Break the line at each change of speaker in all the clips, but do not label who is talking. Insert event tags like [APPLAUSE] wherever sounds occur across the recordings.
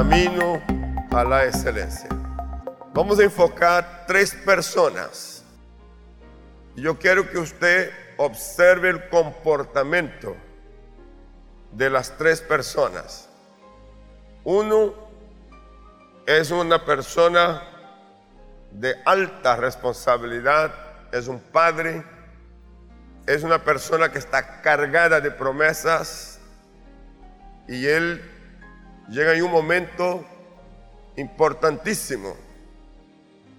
camino a la excelencia. Vamos a enfocar tres personas. Yo quiero que usted observe el comportamiento de las tres personas. Uno es una persona de alta responsabilidad, es un padre, es una persona que está cargada de promesas y él llega en un momento importantísimo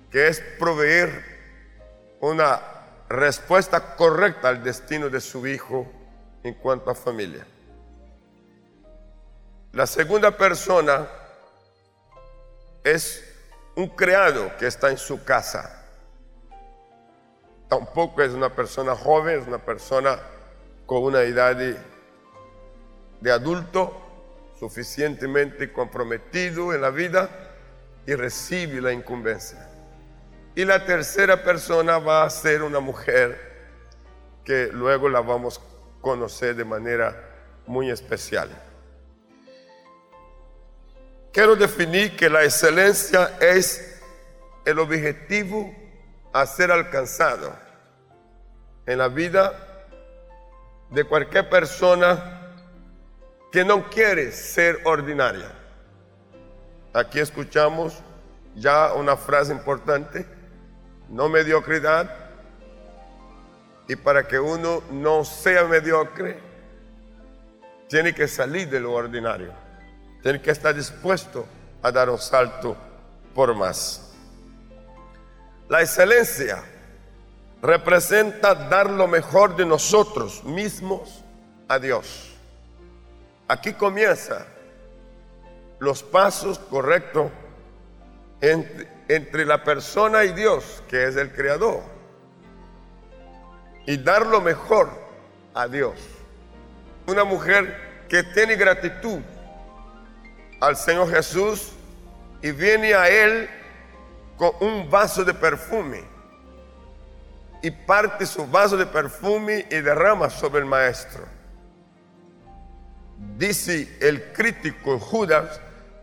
que es proveer una respuesta correcta al destino de su hijo en cuanto a familia. La segunda persona es un criado que está en su casa. Tampoco es una persona joven, es una persona con una edad de, de adulto suficientemente comprometido en la vida y recibe la incumbencia. Y la tercera persona va a ser una mujer que luego la vamos a conocer de manera muy especial. Quiero definir que la excelencia es el objetivo a ser alcanzado en la vida de cualquier persona que no quiere ser ordinaria. Aquí escuchamos ya una frase importante, no mediocridad, y para que uno no sea mediocre, tiene que salir de lo ordinario. Tiene que estar dispuesto a dar un salto por más. La excelencia representa dar lo mejor de nosotros mismos a Dios. Aquí comienza los pasos correctos entre, la persona y Dios, que es el creador. Y dar lo mejor a Dios. Una mujer que tiene gratitud al Señor Jesús y viene a Él con un vaso de perfume y parte su vaso de perfume y derrama sobre el maestro. Dice el crítico Judas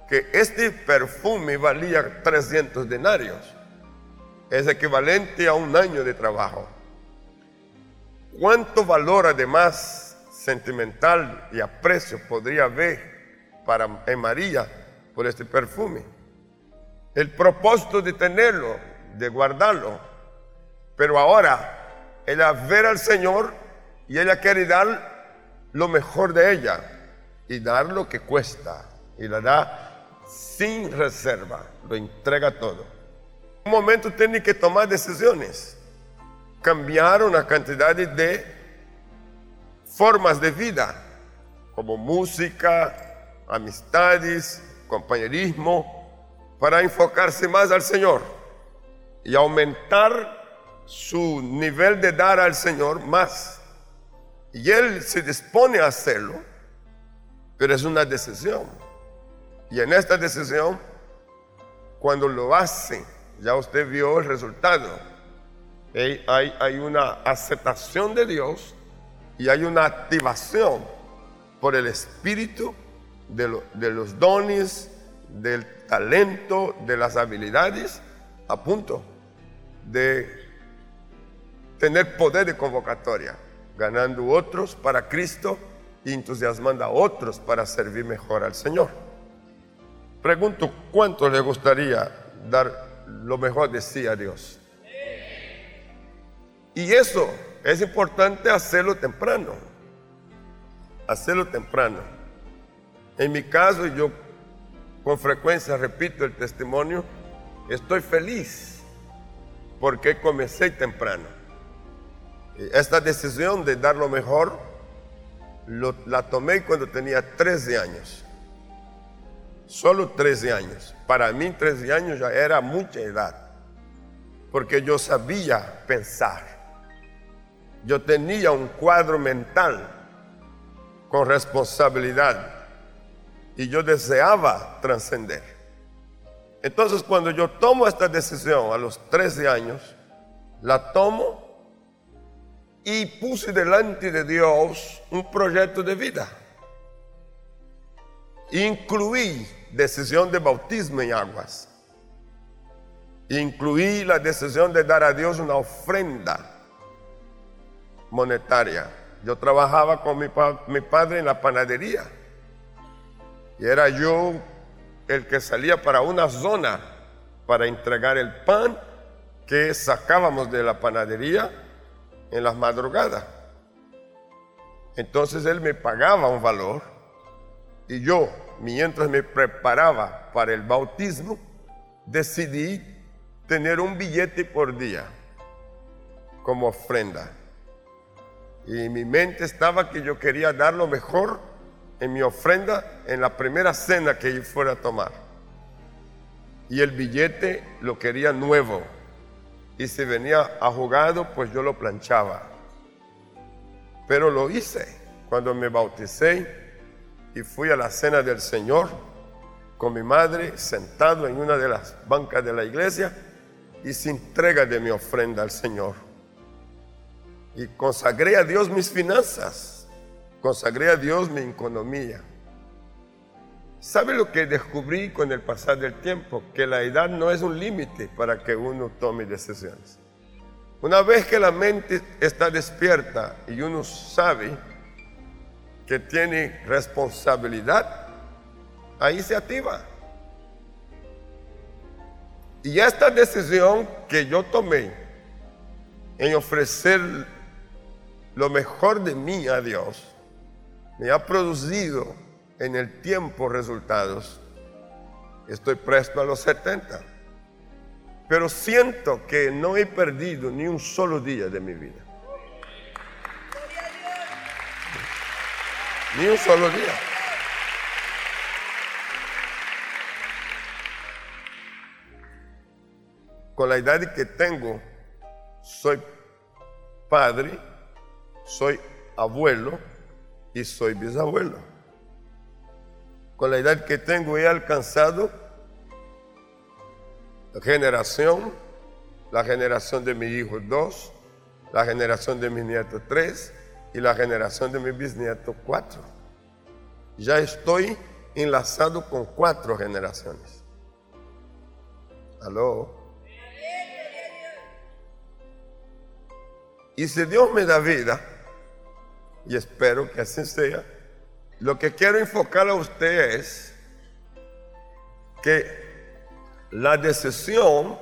que este perfume valía 300 denarios. Es equivalente a un año de trabajo. ¿Cuánto valor además sentimental y aprecio podría haber para María por este perfume. El propósito de tenerlo, de guardarlo. Pero ahora ella ver al Señor y ella quiere dar lo mejor de ella y dar lo que cuesta y la da sin reserva, lo entrega todo. En un momento tiene que tomar decisiones, cambiar una cantidad de formas de vida, como música, amistades, compañerismo, para enfocarse más al Señor y aumentar su nivel de dar al Señor más. Y Él se dispone a hacerlo, pero es una decisión. Y en esta decisión, cuando lo hace, ya usted vio el resultado. Hay, hay una aceptación de Dios y hay una activación por el Espíritu de, los dones, del talento, de las habilidades, a punto de tener poder de convocatoria, ganando otros para Cristo y entusiasmando a otros para servir mejor al Señor. Pregunto, ¿cuánto le gustaría dar lo mejor de sí a Dios? Y eso es importante hacerlo temprano, hacerlo temprano. En mi caso, yo con frecuencia repito el testimonio, estoy feliz porque comencé temprano. Esta decisión de dar lo mejor la tomé cuando tenía 13 años. Solo 13 años. Para mí 13 años ya era mucha edad. Porque yo sabía pensar. Yo tenía un cuadro mental con responsabilidad y yo deseaba trascender. Entonces cuando yo tomo esta decisión a los 13 años, la tomo y puse delante de Dios un proyecto de vida. Incluí decisión de bautismo en aguas. Incluí la decisión de dar a Dios una ofrenda monetaria. Yo trabajaba con mi, mi padre en la panadería y era yo el que salía para una zona para entregar el pan que sacábamos de la panadería en las madrugadas. Entonces él me pagaba un valor y yo, mientras me preparaba para el bautismo, decidí tener un billete por día como ofrenda. Y mi mente estaba que yo quería dar lo mejor en mi ofrenda en la primera cena que yo fuera a tomar. Y el billete lo quería nuevo. Y si venía ajugado, pues yo lo planchaba. Pero lo hice cuando me bauticé y fui a la cena del Señor con mi madre sentado en una de las bancas de la iglesia y se entrega de mi ofrenda al Señor. Y consagré a Dios mis finanzas, consagré a Dios mi economía. ¿Sabe lo que descubrí con el pasar del tiempo? Que la edad no es un límite para que uno tome decisiones. Una vez que la mente está despierta y uno sabe que tiene responsabilidad, ahí se activa. Y esta decisión que yo tomé en ofrecer lo mejor de mí a Dios, me ha producido en el tiempo resultados. Estoy presto a los 70. Pero siento que no he perdido ni un solo día de mi vida. Ni un solo día. Con la edad que tengo, soy padre, soy abuelo y soy bisabuelo. Con la edad que tengo he alcanzado la generación, la generación de mi hijo dos, la generación de mi nieto tres, y la generación de mi bisnieto cuatro. Ya estoy enlazado con cuatro generaciones. Aló. Y si Dios me da vida, y espero que así sea, lo que quiero enfocar a usted es que la decisión,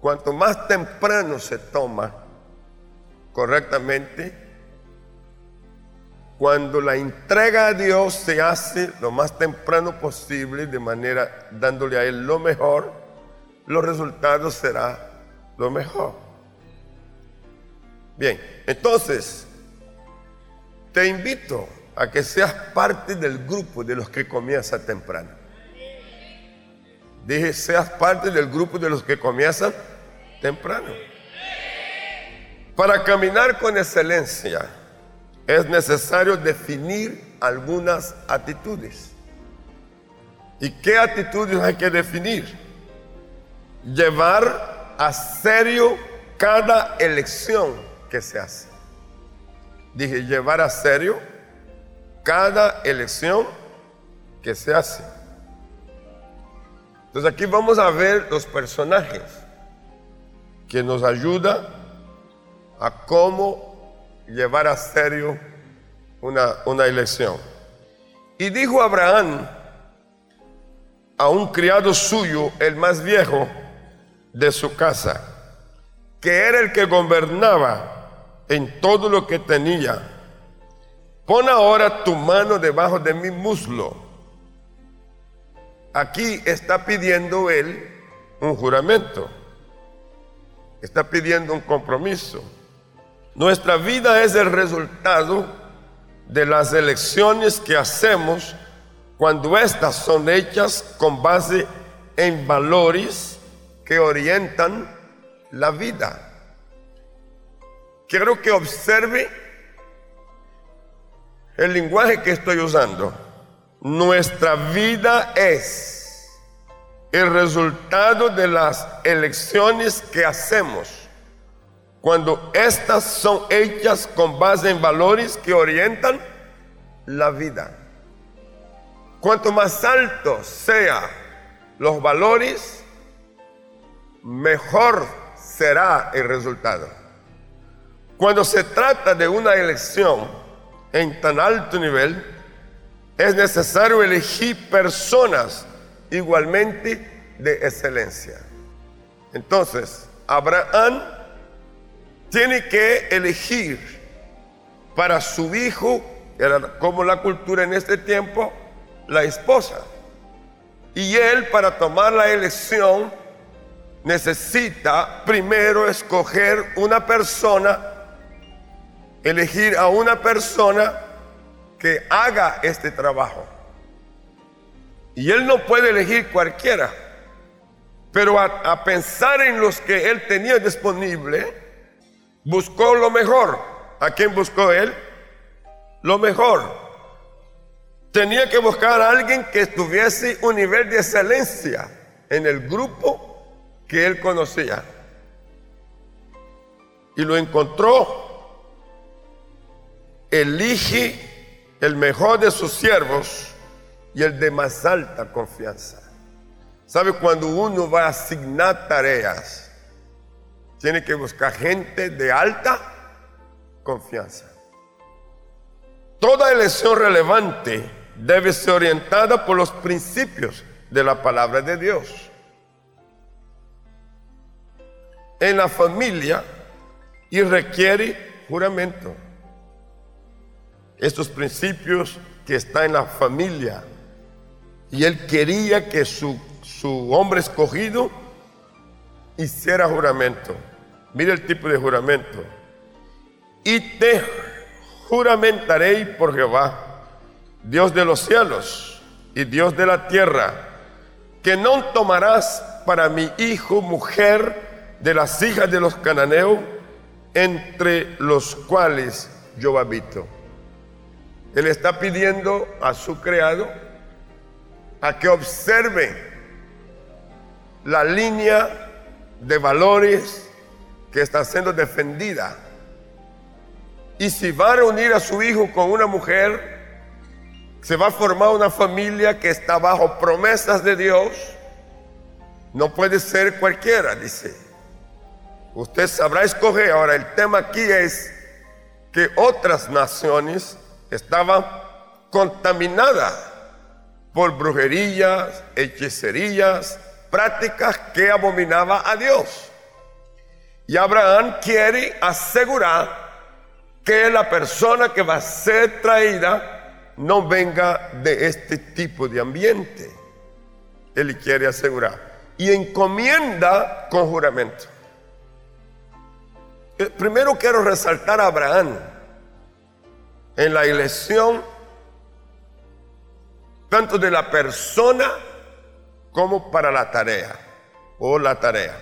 cuanto más temprano se toma correctamente, cuando la entrega a Dios se hace lo más temprano posible, de manera dándole a Él lo mejor, los resultados serán lo mejor. Bien, entonces, te invito a que seas parte del grupo de los que comienzan temprano. Dije, seas parte del grupo de los que comienzan temprano. Para caminar con excelencia es necesario definir algunas actitudes. ¿Y qué actitudes hay que definir? Llevar a serio cada elección que se hace. Dije, llevar a serio cada elección que se hace. Entonces aquí vamos a ver los personajes que nos ayudan a cómo llevar a serio una, una elección. Y dijo Abraham a un criado suyo, el más viejo de su casa, que era el que gobernaba en todo lo que tenía, pon ahora tu mano debajo de mi muslo. Aquí está pidiendo él un juramento, está pidiendo un compromiso. Nuestra vida es el resultado de las elecciones que hacemos cuando estas son hechas con base en valores que orientan la vida. Quiero que observe el lenguaje que estoy usando. Nuestra vida es el resultado de las elecciones que hacemos cuando estas son hechas con base en valores que orientan la vida. cuanto más altos sean los valores, mejor será el resultado. Cuando se trata de una elección en tan alto nivel, es necesario elegir personas igualmente de excelencia. Entonces, Abraham tiene que elegir para su hijo, como la cultura en este tiempo, la esposa. Y él para tomar la elección necesita primero escoger una persona, elegir a una persona que haga este trabajo. Y él no puede elegir cualquiera, pero a, pensar en los que él tenía disponible, buscó lo mejor. ¿A quién buscó él? Lo mejor. Tenía que buscar a alguien que tuviese un nivel de excelencia en el grupo que él conocía. Y lo encontró. Elige el mejor de sus siervos y el de más alta confianza. ¿Sabe cuando uno va a asignar tareas? Tiene que buscar gente de alta confianza. Toda elección relevante debe ser orientada por los principios de la palabra de Dios. en la familia y requiere juramento. Estos principios que está en la familia. Y él quería que su, su hombre escogido hiciera juramento. Mire el tipo de juramento. Y te juramentaré por Jehová, Dios de los cielos y Dios de la tierra, que no tomarás para mi hijo mujer de las hijas de los cananeos, entre los cuales yo habito. Él está pidiendo a su creado a que observe la línea de valores que está siendo defendida. Y si va a reunir a su hijo con una mujer, se va a formar una familia que está bajo promesas de Dios. No puede ser cualquiera, dice. Usted sabrá escoger. Ahora, el tema aquí es que otras naciones estaban contaminadas por brujerías, hechicerías, prácticas que abominaba a Dios. Y Abraham quiere asegurar que la persona que va a ser traída no venga de este tipo de ambiente. Él quiere asegurar. Y encomienda con juramento. Eh, primero quiero resaltar a Abraham en la elección tanto de la persona como para la tarea o la tarea.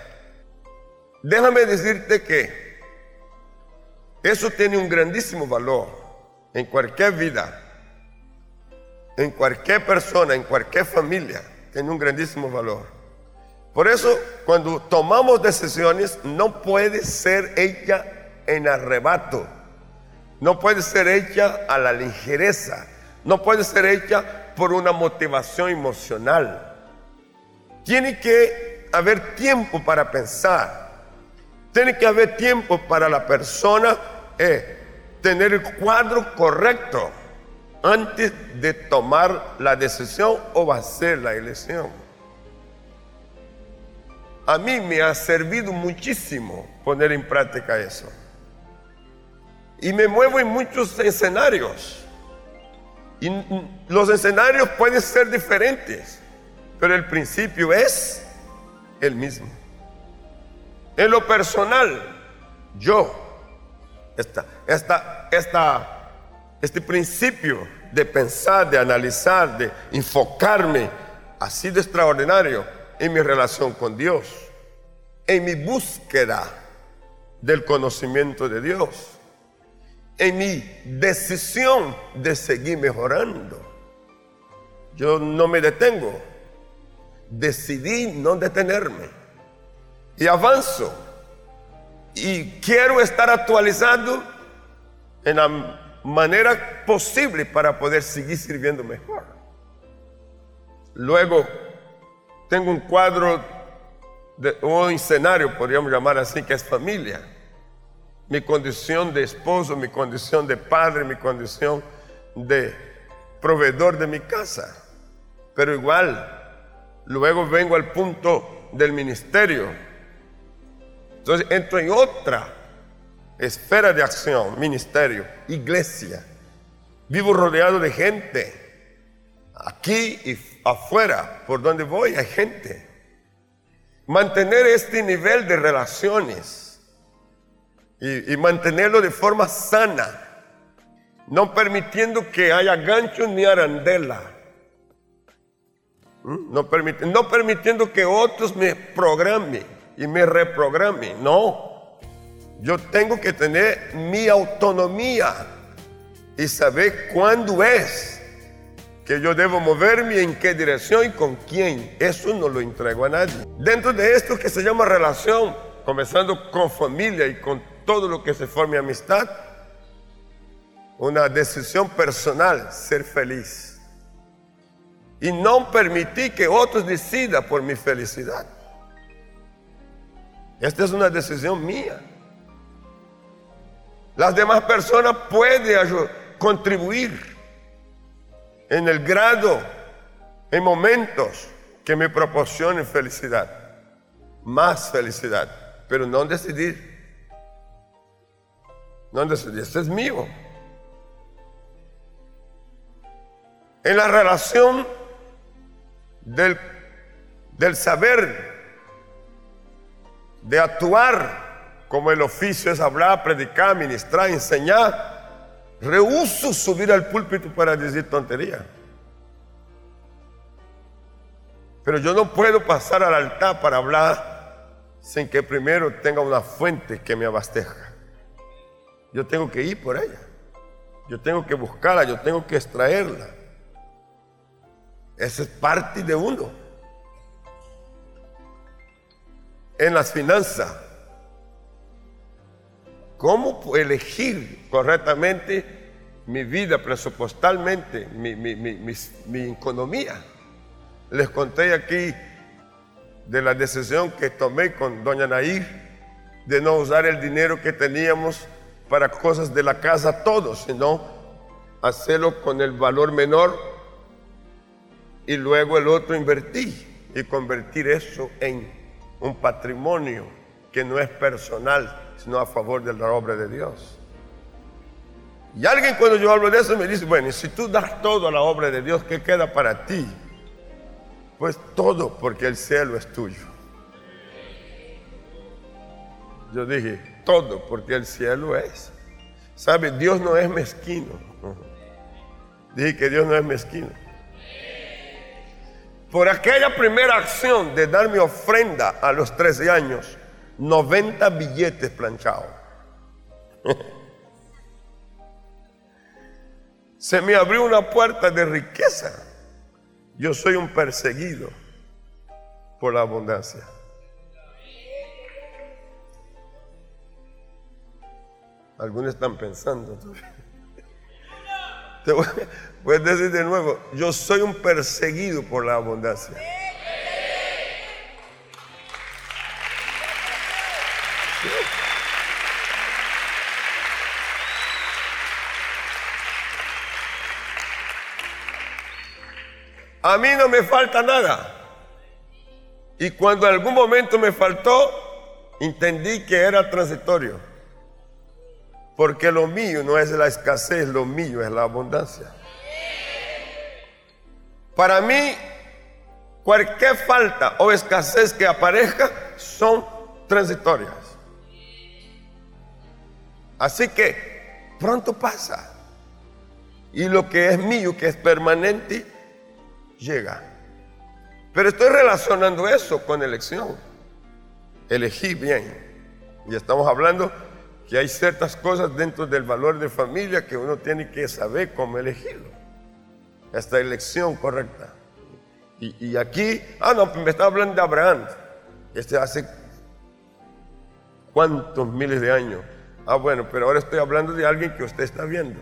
Déjame decirte que eso tiene un grandísimo valor en cualquier vida, en cualquier persona, en cualquier familia, tiene un grandísimo valor. Por eso, cuando tomamos decisiones, no puede ser hecha en arrebato, no puede ser hecha a la ligereza, no puede ser hecha por una motivación emocional. Tiene que haber tiempo para pensar, tiene que haber tiempo para la persona eh, tener el cuadro correcto antes de tomar la decisión o hacer la elección a mí me ha servido muchísimo poner en práctica eso. Y me muevo en muchos escenarios. Y los escenarios pueden ser diferentes, pero el principio es el mismo. En lo personal, yo, esta, esta, esta, este principio de pensar, de analizar, de enfocarme así de extraordinario, en mi relación con Dios, en mi búsqueda del conocimiento de Dios, en mi decisión de seguir mejorando. Yo no me detengo, decidí no detenerme y avanzo y quiero estar actualizado en la manera posible para poder seguir sirviendo mejor. Luego, tengo un cuadro o un escenario, podríamos llamar así, que es familia. Mi condición de esposo, mi condición de padre, mi condición de proveedor de mi casa. Pero igual, luego vengo al punto del ministerio. Entonces entro en otra esfera de acción, ministerio, iglesia. Vivo rodeado de gente. Aquí y afuera, por donde voy, hay gente. Mantener este nivel de relaciones y, mantenerlo de forma sana, no permitiendo que haya gancho ni arandela. ¿Mm? No, no permitiendo que otros me programen y me reprogramen. No. Yo tengo que tener mi autonomía y saber cuándo es que yo debo moverme, en qué dirección y con quién. Eso no lo entrego a nadie. Dentro de esto que se llama relación, comenzando con familia y con todo lo que se forme amistad, una decisión personal, ser feliz. Y no permitir que otros decidan por mi felicidad. Esta es una decisión mía. Las demás personas pueden contribuir en el grado, en momentos que me proporcionen felicidad, más felicidad, pero no decidir. No decidir, esto es mío. En la relación del, del saber, de actuar, como el oficio es hablar, predicar, ministrar, enseñar, Rehuso subir al púlpito para decir tontería. Pero yo no puedo pasar al altar para hablar sin que primero tenga una fuente que me abasteja. Yo tengo que ir por ella. Yo tengo que buscarla, yo tengo que extraerla. Esa es parte de uno. En las finanzas, cómo elegir correctamente mi vida presupuestalmente, mi, economía. Les conté aquí de la decisión que tomé con doña Nair de no usar el dinero que teníamos para cosas de la casa todos, sino hacerlo con el valor menor y luego el otro invertir y convertir eso en un patrimonio que no es personal, sino a favor de la obra de Dios. Y alguien cuando yo hablo de eso me dice, bueno, si tú das todo a la obra de Dios, ¿qué queda para ti? Pues todo, porque el cielo es tuyo. Yo dije, todo, porque el cielo es. ¿Sabe? Dios no es mezquino. Dije que Dios no es mezquino. Por aquella primera acción de dar mi ofrenda a los 13 años, 90 billetes planchados. [LAUGHS] Se me abrió una puerta de riqueza. Yo soy un perseguido por la abundancia. Algunos están pensando. Te voy, a decir de nuevo, yo soy un perseguido por la abundancia. A mí no me falta nada. Y cuando en algún momento me faltó, entendí que era transitorio. Porque lo mío no es la escasez, lo mío es la abundancia. Para mí, cualquier falta o escasez que aparezca son transitorias. Así que pronto pasa. Y lo que es mío, que es permanente, llega. Pero estoy relacionando eso con elección. Elegí bien. Y estamos hablando que hay ciertas cosas dentro del valor de familia que uno tiene que saber cómo elegirlo. Esta elección correcta. Y, aquí, ah, no, me estaba hablando de Abraham. Este hace cuántos miles de años. Ah, bueno, pero ahora estoy hablando de alguien que usted está viendo.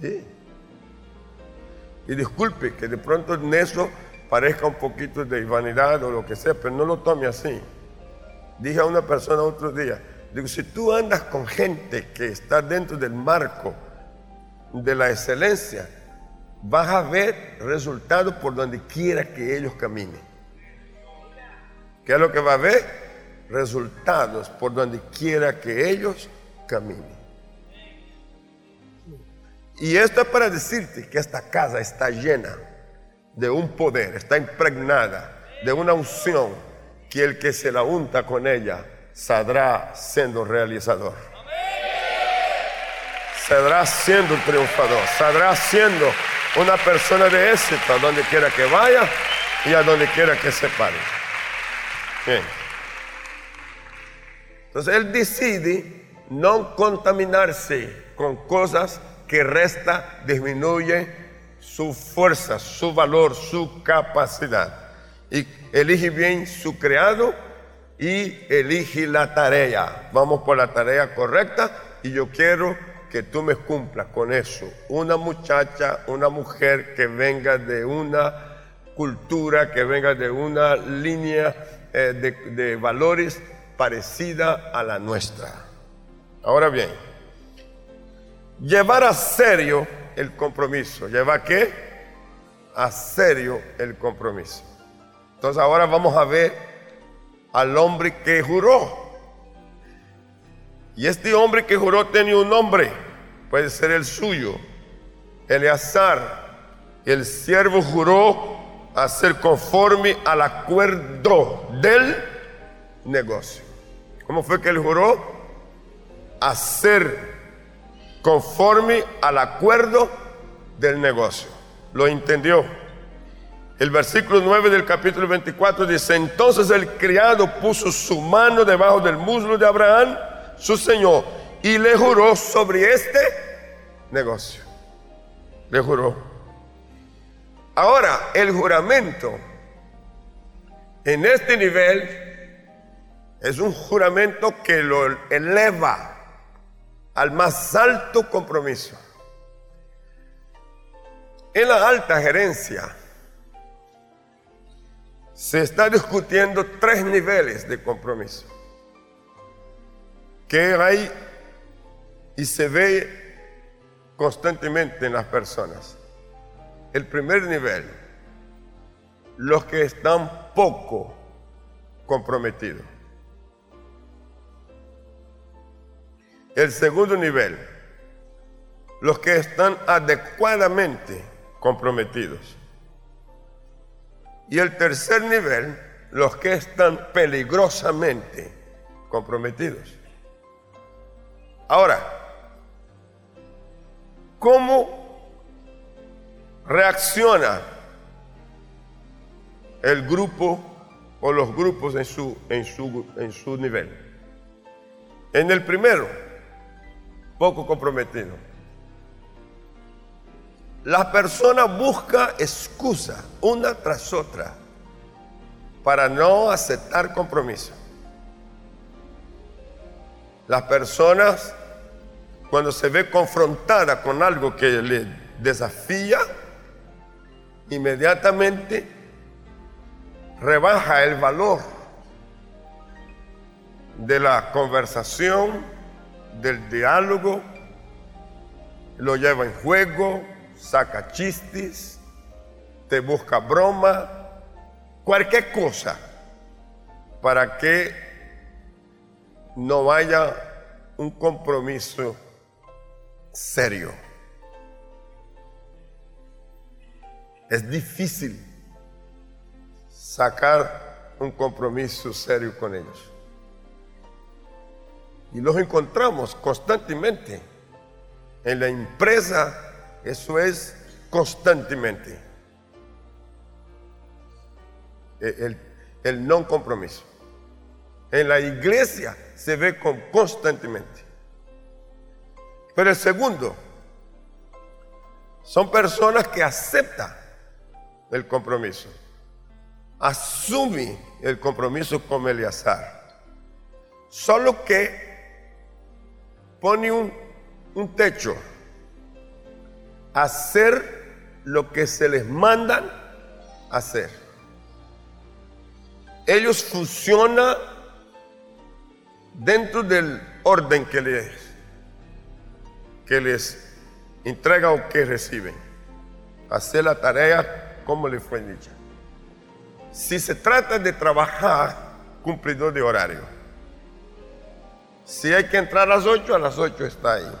Sí. Y disculpe que de pronto en eso parezca un poquito de vanidad o lo que sea, pero no lo tome así. Dije a una persona otro día, digo, si tú andas con gente que está dentro del marco de la excelencia, vas a ver resultados por donde quiera que ellos caminen. ¿Qué es lo que va a ver? Resultados por donde quiera que ellos caminen. Y esto es para decirte que esta casa está llena de un poder, está impregnada de una unción que el que se la unta con ella saldrá siendo realizador. Saldrá siendo un triunfador, saldrá siendo una persona de éxito a donde quiera que vaya y a donde quiera que se pare. Bien. Entonces él decide no contaminarse con cosas que resta, disminuye su fuerza, su valor, su capacidad. Y elige bien su creado y elige la tarea. Vamos por la tarea correcta y yo quiero que tú me cumplas con eso. Una muchacha, una mujer que venga de una cultura, que venga de una línea eh, de, de valores parecida a la nuestra. Ahora bien, llevar a serio el compromiso. ¿Lleva qué? A serio el compromiso. Entonces ahora vamos a ver al hombre que juró. Y este hombre que juró tenía un nombre, puede ser el suyo, Eleazar. El siervo juró hacer conforme al acuerdo del negocio. ¿Cómo fue que él juró? Hacer conforme al acuerdo del negocio. ¿Lo entendió? El versículo 9 del capítulo 24 dice, entonces el criado puso su mano debajo del muslo de Abraham, su señor, y le juró sobre este negocio. Le juró. Ahora, el juramento en este nivel es un juramento que lo eleva al más alto compromiso. En la alta gerencia se está discutiendo tres niveles de compromiso que hay y se ve constantemente en las personas. El primer nivel, los que están poco comprometidos. El segundo nivel, los que están adecuadamente comprometidos. Y el tercer nivel, los que están peligrosamente comprometidos. Ahora, ¿cómo reacciona el grupo o los grupos en su, en su, en su nivel? En el primero, poco comprometido. La persona busca excusa una tras otra para no aceptar compromiso. Las personas, cuando se ve confrontada con algo que le desafía, inmediatamente rebaja el valor de la conversación, del diálogo, lo lleva en juego, saca chistes, te busca broma, cualquier cosa para que no haya un compromiso serio. Es difícil sacar un compromiso serio con ellos. Y los encontramos constantemente. En la empresa eso es constantemente. El, el no compromiso. En la iglesia se ve con, constantemente. Pero el segundo, son personas que aceptan el compromiso. Asume el compromiso como Eleazar. Solo que pone un, un techo. Hacer lo que se les mandan hacer. Ellos funcionan dentro del orden que les, que les entrega o que reciben. Hacer la tarea como les fue dicha. Si se trata de trabajar, cumplidor de horario. Si hay que entrar a las 8, a las 8 está ahí.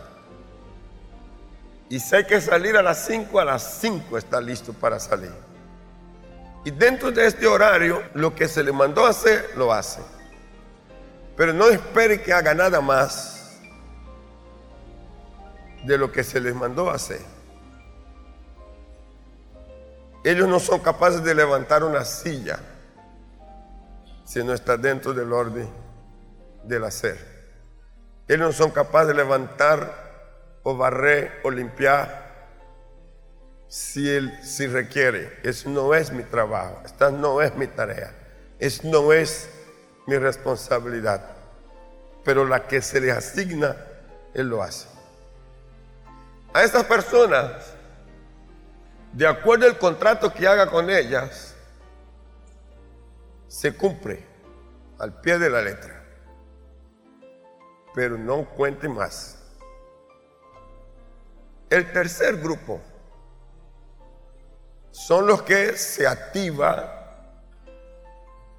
Y si hay que salir a las 5, a las 5 está listo para salir. Y dentro de este horario, lo que se le mandó hacer, lo hace. Pero no espere que haga nada más de lo que se les mandó hacer. Ellos no son capaces de levantar una silla si no está dentro del orden del hacer. Ellos no son capaces de levantar o barrer o limpiar si, él, si requiere. Eso no es mi trabajo, esta no es mi tarea, eso no es mi responsabilidad. Pero la que se le asigna, Él lo hace. A estas personas, de acuerdo al contrato que haga con ellas, se cumple al pie de la letra. Pero no cuente más. El tercer grupo son los que se activa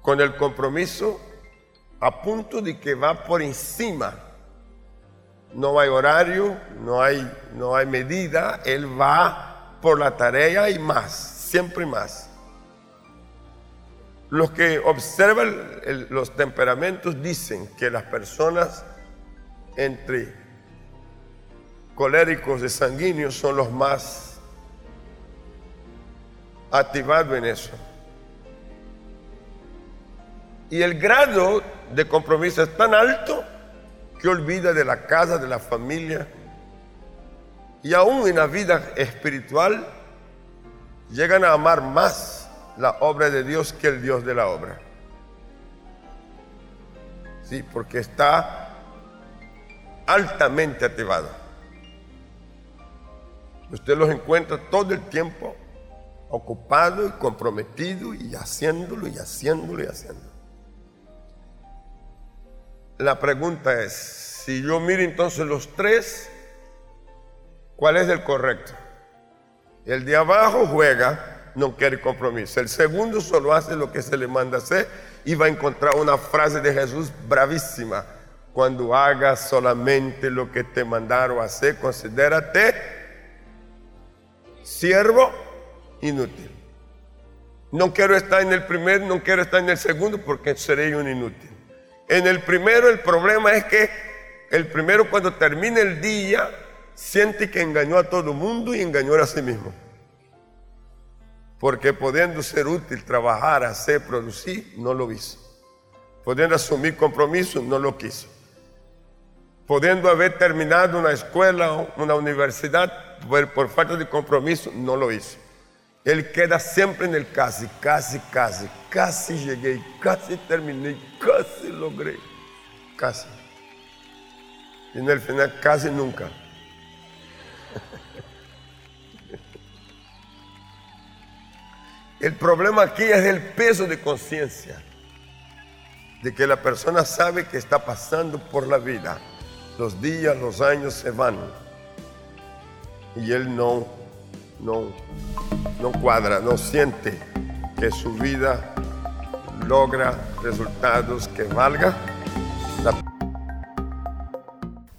con el compromiso a punto de que va por encima. No hay horario, no hay, no hay medida, él va por la tarea y más, siempre más. Los que observan los temperamentos dicen que las personas entre coléricos y sanguíneos son los más activados en eso. Y el grado de compromiso es tan alto que olvida de la casa, de la familia. Y aún en la vida espiritual llegan a amar más la obra de Dios que el Dios de la obra. Sí, porque está altamente activado. Usted los encuentra todo el tiempo ocupado y comprometido y haciéndolo y haciéndolo y haciéndolo. La pregunta es, si yo miro entonces los tres, ¿cuál es el correcto? El de abajo juega, no quiere compromiso. El segundo solo hace lo que se le manda hacer y va a encontrar una frase de Jesús bravísima. Cuando hagas solamente lo que te mandaron hacer, considérate siervo inútil. No quiero estar en el primer, no quiero estar en el segundo porque seré un inútil. En el primero el problema es que el primero cuando termina el día siente que engañó a todo el mundo y engañó a sí mismo. Porque pudiendo ser útil, trabajar, hacer, producir, no lo hizo. Pudiendo asumir compromisos, no lo quiso. Pudiendo haber terminado una escuela o una universidad, por, falta de compromiso, no lo hizo. Él queda siempre en el casi, casi, casi, casi llegué, casi terminé, casi logré, casi. Y en el final casi nunca. El problema aquí es el peso de conciencia, de que la persona sabe que está pasando por la vida. Los días, los años se van. Y él no, no, no cuadra, no siente que su vida logra resultados que valga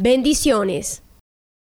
Bendiciones.